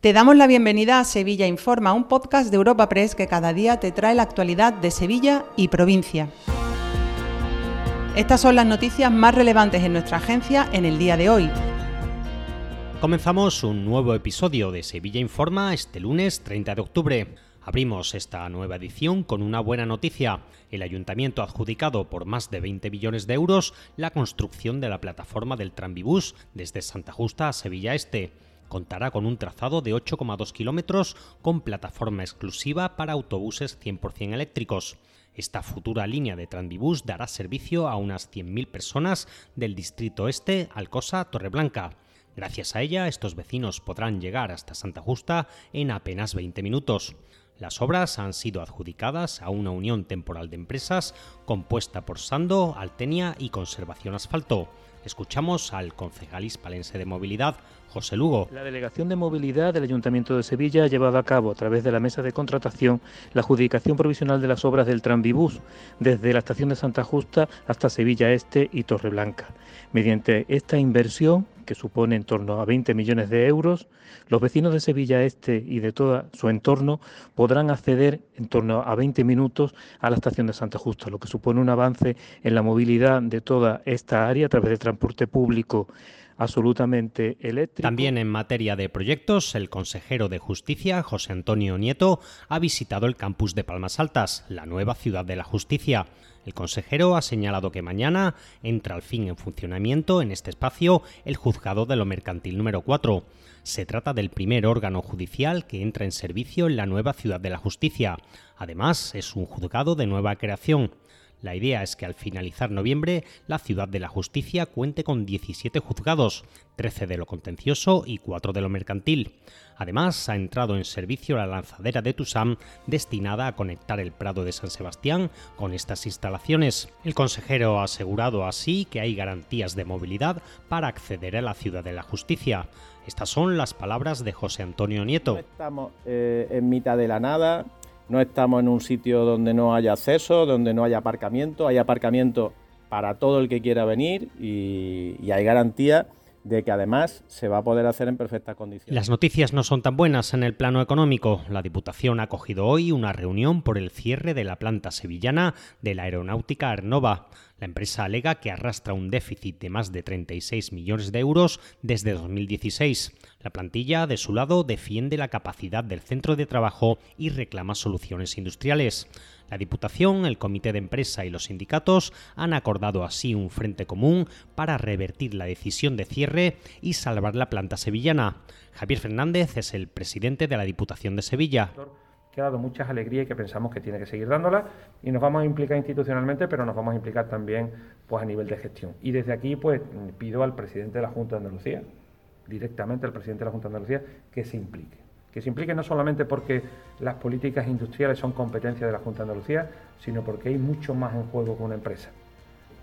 Te damos la bienvenida a Sevilla Informa, un podcast de Europa Press que cada día te trae la actualidad de Sevilla y provincia. Estas son las noticias más relevantes en nuestra agencia en el día de hoy. Comenzamos un nuevo episodio de Sevilla Informa este lunes 30 de octubre. Abrimos esta nueva edición con una buena noticia. El ayuntamiento ha adjudicado por más de 20 millones de euros la construcción de la plataforma del Tranvibús desde Santa Justa a Sevilla Este contará con un trazado de 8,2 kilómetros con plataforma exclusiva para autobuses 100% eléctricos. Esta futura línea de Tranvibús dará servicio a unas 100.000 personas del distrito este, Alcosa, Torreblanca. Gracias a ella, estos vecinos podrán llegar hasta Santa Justa en apenas 20 minutos. Las obras han sido adjudicadas a una unión temporal de empresas compuesta por Sando, Altenia y Conservación Asfalto. Escuchamos al concejal hispalense de movilidad, José Lugo. La Delegación de Movilidad del Ayuntamiento de Sevilla ha llevado a cabo, a través de la mesa de contratación, la adjudicación provisional de las obras del Tranvibús, desde la estación de Santa Justa hasta Sevilla Este y Torreblanca. Mediante esta inversión, que supone en torno a 20 millones de euros, los vecinos de Sevilla Este y de todo su entorno podrán acceder en torno a 20 minutos a la estación de Santa Justa, lo que supone un avance en la movilidad de toda esta área a través del transporte público absolutamente eléctrico. También en materia de proyectos, el consejero de Justicia, José Antonio Nieto, ha visitado el campus de Palmas Altas, la nueva ciudad de la justicia. El consejero ha señalado que mañana entra al fin en funcionamiento en este espacio el juzgado de lo mercantil número 4. Se trata del primer órgano judicial que entra en servicio en la nueva ciudad de la justicia. Además, es un juzgado de nueva creación. La idea es que al finalizar noviembre la ciudad de la justicia cuente con 17 juzgados, 13 de lo contencioso y 4 de lo mercantil. Además, ha entrado en servicio la lanzadera de Tusam destinada a conectar el Prado de San Sebastián con estas instalaciones. El consejero ha asegurado así que hay garantías de movilidad para acceder a la ciudad de la justicia. Estas son las palabras de José Antonio Nieto. estamos eh, en mitad de la nada, no estamos en un sitio donde no haya acceso, donde no haya aparcamiento, hay aparcamiento para todo el que quiera venir y, hay garantía de que además se va a poder hacer en perfectas condiciones. Las noticias no son tan buenas en el plano económico. La Diputación ha acogido hoy una reunión por el cierre de la planta sevillana de la aeronáutica Arnova. La empresa alega que arrastra un déficit de más de 36 millones de euros desde 2016. La plantilla, de su lado, defiende la capacidad del centro de trabajo y reclama soluciones industriales. La Diputación, el Comité de Empresa y los sindicatos han acordado así un frente común para revertir la decisión de cierre y salvar la planta sevillana. Javier Fernández es el presidente de la Diputación de Sevilla que ha dado muchas alegrías y que pensamos que tiene que seguir dándolas y nos vamos a implicar institucionalmente, pero nos vamos a implicar también pues a nivel de gestión. Y desde aquí pues pido al presidente de la Junta de Andalucía, directamente al presidente de la Junta de Andalucía, que se implique. Que se implique no solamente porque las políticas industriales son competencia de la Junta de Andalucía, sino porque hay mucho más en juego con una empresa.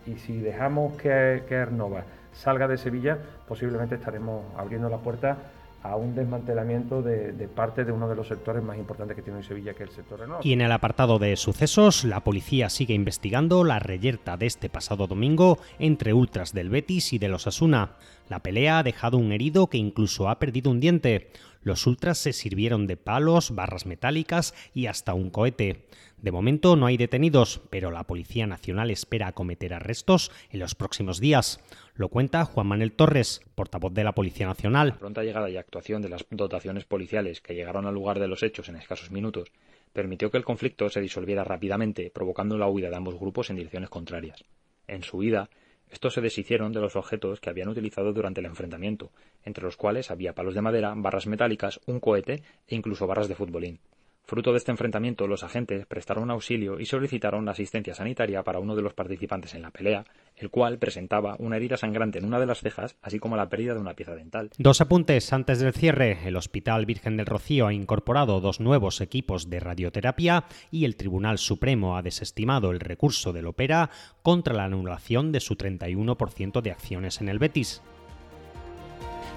Y si dejamos que, que Arnova salga de Sevilla, posiblemente estaremos abriendo la puerta a un desmantelamiento de, parte de uno de los sectores más importantes que tiene hoy Sevilla, que es el sector renovable. Y en el apartado de sucesos, la policía sigue investigando la reyerta de este pasado domingo entre ultras del Betis y de los Asuna. La pelea ha dejado un herido que incluso ha perdido un diente. Los ultras se sirvieron de palos, barras metálicas y hasta un cohete. De momento no hay detenidos, pero la Policía Nacional espera acometer arrestos en los próximos días. Lo cuenta Juan Manuel Torres, portavoz de la Policía Nacional. La pronta llegada y actuación de las dotaciones policiales que llegaron al lugar de los hechos en escasos minutos permitió que el conflicto se disolviera rápidamente, provocando la huida de ambos grupos en direcciones contrarias. En su huida, estos se deshicieron de los objetos que habían utilizado durante el enfrentamiento, entre los cuales había palos de madera, barras metálicas, un cohete e incluso barras de futbolín. Fruto de este enfrentamiento, los agentes prestaron auxilio y solicitaron asistencia sanitaria para uno de los participantes en la pelea, el cual presentaba una herida sangrante en una de las cejas, así como la pérdida de una pieza dental. Dos apuntes antes del cierre. El Hospital Virgen del Rocío ha incorporado dos nuevos equipos de radioterapia y el Tribunal Supremo ha desestimado el recurso del Opera contra la anulación de su 31% de acciones en el Betis.